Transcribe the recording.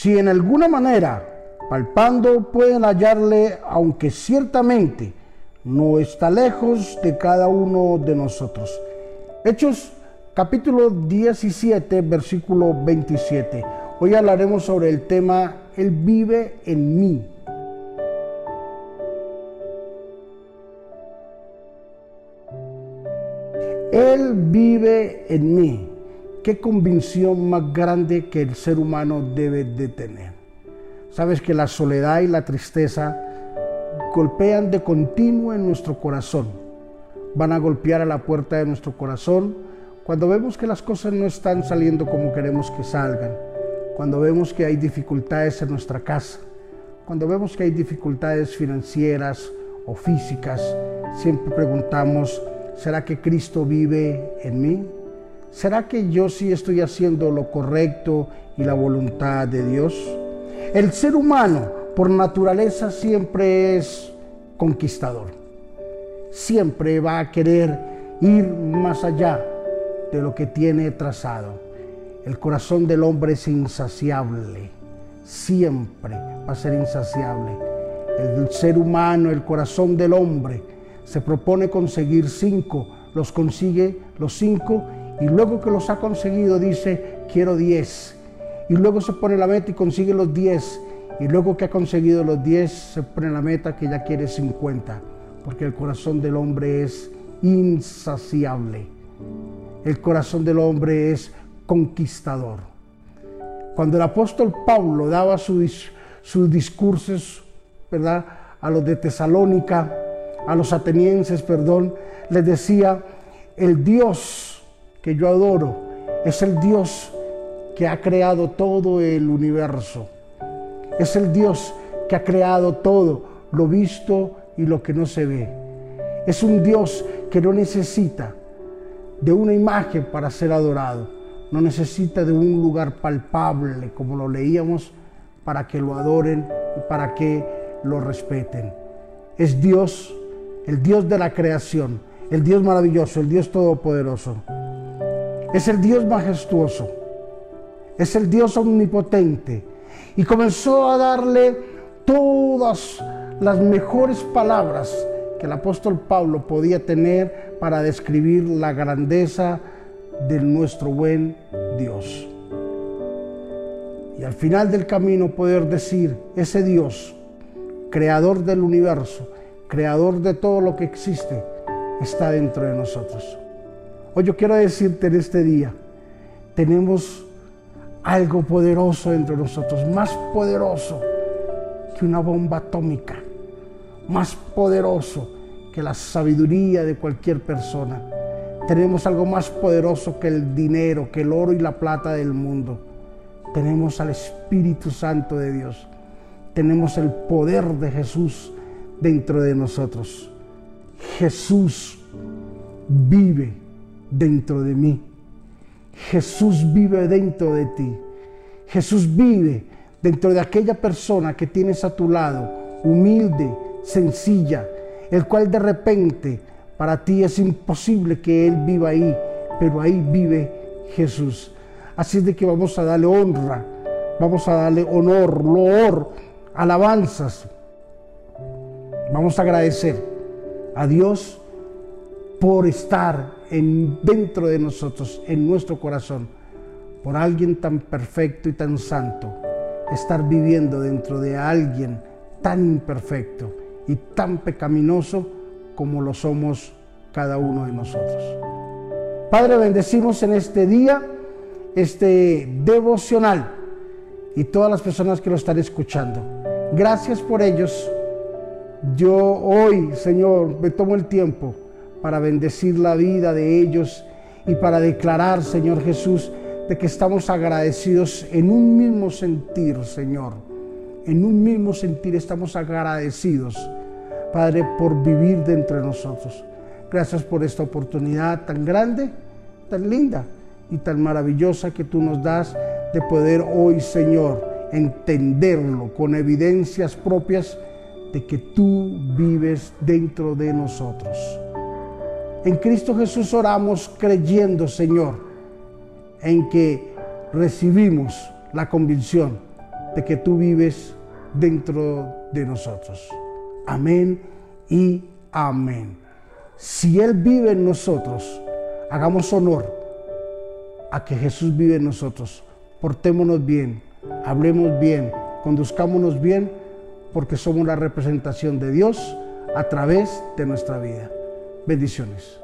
Si en alguna manera, palpando, pueden hallarle, aunque ciertamente no está lejos de cada uno de nosotros. Hechos capítulo 17, versículo 27. Hoy hablaremos sobre el tema Él vive en mí. Él vive en mí. Qué convicción más grande que el ser humano debe de tener. Sabes que la soledad y la tristeza golpean de continuo en nuestro corazón. Van a golpear a la puerta de nuestro corazón cuando vemos que las cosas no están saliendo como queremos que salgan. Cuando vemos que hay dificultades en nuestra casa. Cuando vemos que hay dificultades financieras o físicas. Siempre preguntamos, ¿Será que Cristo vive en mí? ¿Será que yo sí estoy haciendo lo correcto y la voluntad de Dios? El ser humano por naturaleza siempre es conquistador. Siempre va a querer ir más allá de lo que tiene trazado. El corazón del hombre es insaciable. Siempre va a ser insaciable. El ser humano, el corazón del hombre, se propone conseguir cinco, los consigue los cinco y luego que los ha conseguido dice, quiero diez. Y luego se pone la meta y consigue los diez. Y luego que ha conseguido los diez, se pone la meta que ya quiere cincuenta. Porque el corazón del hombre es insaciable. El corazón del hombre es conquistador. Cuando el apóstol Pablo daba sus discursos, ¿verdad? A los de Tesalónica, a los atenienses, perdón, les decía, el Dios que yo adoro es el Dios que ha creado todo el universo. Es el Dios que ha creado todo, lo visto y lo que no se ve. Es un Dios que no necesita de una imagen para ser adorado. No necesita de un lugar palpable, como lo leíamos, para que lo adoren y para que lo respeten. Es Dios el Dios de la creación, el Dios maravilloso, el Dios todopoderoso. Es el Dios majestuoso, es el Dios omnipotente. Y comenzó a darle todas las mejores palabras que el apóstol Pablo podía tener para describir la grandeza de nuestro buen Dios. Y al final del camino poder decir, ese Dios, creador del universo, creador de todo lo que existe, está dentro de nosotros. Hoy yo quiero decirte en este día, tenemos algo poderoso dentro de nosotros, más poderoso que una bomba atómica, más poderoso que la sabiduría de cualquier persona. Tenemos algo más poderoso que el dinero, que el oro y la plata del mundo. Tenemos al Espíritu Santo de Dios. Tenemos el poder de Jesús dentro de nosotros. Jesús vive dentro de mí. Jesús vive dentro de ti. Jesús vive dentro de aquella persona que tienes a tu lado, humilde, sencilla, el cual de repente para ti es imposible que Él viva ahí, pero ahí vive Jesús. Así es de que vamos a darle honra, vamos a darle honor, loor, alabanzas, Vamos a agradecer a Dios por estar en, dentro de nosotros, en nuestro corazón, por alguien tan perfecto y tan santo, estar viviendo dentro de alguien tan imperfecto y tan pecaminoso como lo somos cada uno de nosotros. Padre, bendecimos en este día este devocional y todas las personas que lo están escuchando. Gracias por ellos yo hoy, Señor, me tomo el tiempo para bendecir la vida de ellos y para declarar, Señor Jesús, de que estamos agradecidos en un mismo sentir, Señor. En un mismo sentir estamos agradecidos, Padre, por vivir de nosotros. Gracias por esta oportunidad tan grande, tan linda y tan maravillosa que tú nos das de poder hoy, Señor, entenderlo con evidencias propias de que tú vives dentro de nosotros. En Cristo Jesús oramos creyendo, Señor, en que recibimos la convicción de que tú vives dentro de nosotros. Amén y amén. Si Él vive en nosotros, hagamos honor a que Jesús vive en nosotros. Portémonos bien, hablemos bien, conduzcámonos bien, porque somos la representación de Dios a través de nuestra vida. Bendiciones.